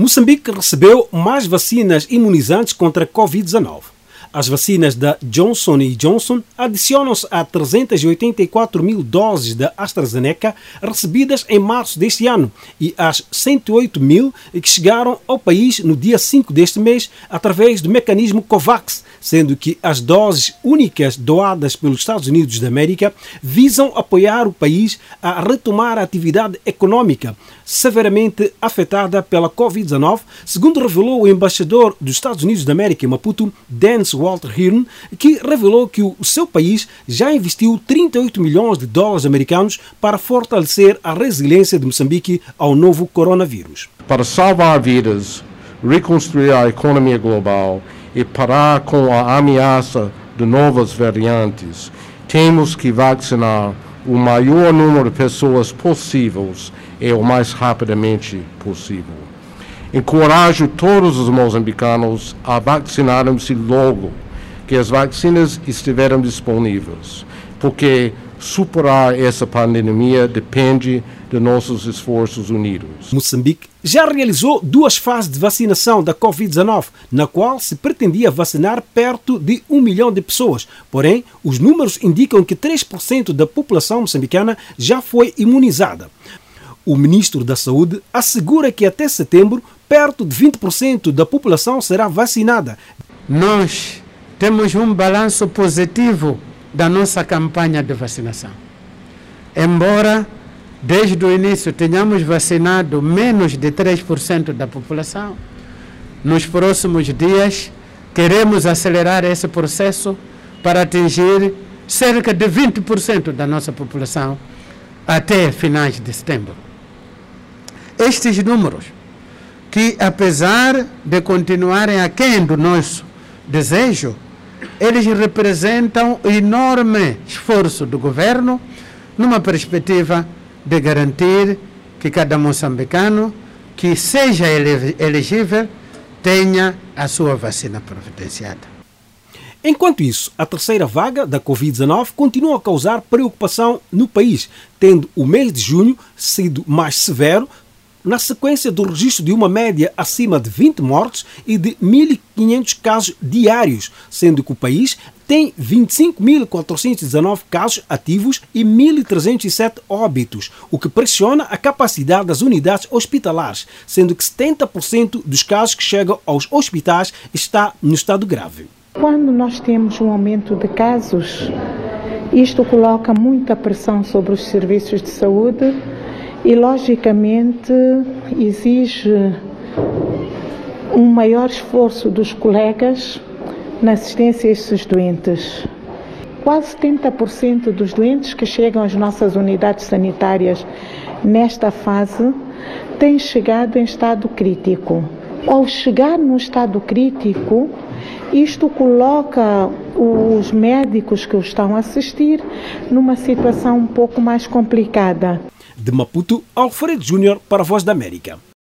Moçambique recebeu mais vacinas imunizantes contra a Covid-19. As vacinas da Johnson Johnson adicionam-se a 384 mil doses da AstraZeneca recebidas em março deste ano e às 108 mil que chegaram ao país no dia 5 deste mês através do mecanismo COVAX, sendo que as doses únicas doadas pelos Estados Unidos da América visam apoiar o país a retomar a atividade econômica severamente afetada pela Covid-19, segundo revelou o embaixador dos Estados Unidos da América em Maputo, Dance Walter Hearn, que revelou que o seu país já investiu 38 milhões de dólares americanos para fortalecer a resiliência de Moçambique ao novo coronavírus. Para salvar vidas, reconstruir a economia global e parar com a ameaça de novas variantes, temos que vacinar o maior número de pessoas possíveis e o mais rapidamente possível. Encorajo todos os moçambicanos a vacinarem-se logo que as vacinas estiverem disponíveis, porque superar essa pandemia depende de nossos esforços unidos. Moçambique já realizou duas fases de vacinação da Covid-19, na qual se pretendia vacinar perto de um milhão de pessoas. Porém, os números indicam que 3% da população moçambicana já foi imunizada. O ministro da Saúde assegura que até setembro, perto de 20% da população será vacinada. Nós temos um balanço positivo da nossa campanha de vacinação. Embora desde o início tenhamos vacinado menos de 3% da população, nos próximos dias queremos acelerar esse processo para atingir cerca de 20% da nossa população até finais de setembro. Estes números, que apesar de continuarem aquém do nosso desejo, eles representam enorme esforço do governo numa perspectiva de garantir que cada moçambicano que seja elegível tenha a sua vacina providenciada. Enquanto isso, a terceira vaga da Covid-19 continua a causar preocupação no país, tendo o mês de junho sido mais severo, na sequência do registro de uma média acima de 20 mortes e de 1.500 casos diários, sendo que o país tem 25.419 casos ativos e 1.307 óbitos, o que pressiona a capacidade das unidades hospitalares, sendo que 70% dos casos que chegam aos hospitais está no estado grave. Quando nós temos um aumento de casos, isto coloca muita pressão sobre os serviços de saúde e, logicamente, exige um maior esforço dos colegas na assistência a esses doentes. Quase 70% dos doentes que chegam às nossas unidades sanitárias nesta fase têm chegado em estado crítico. Ao chegar no estado crítico, isto coloca os médicos que o estão a assistir numa situação um pouco mais complicada. De Maputo, Alfredo Júnior para a Voz da América.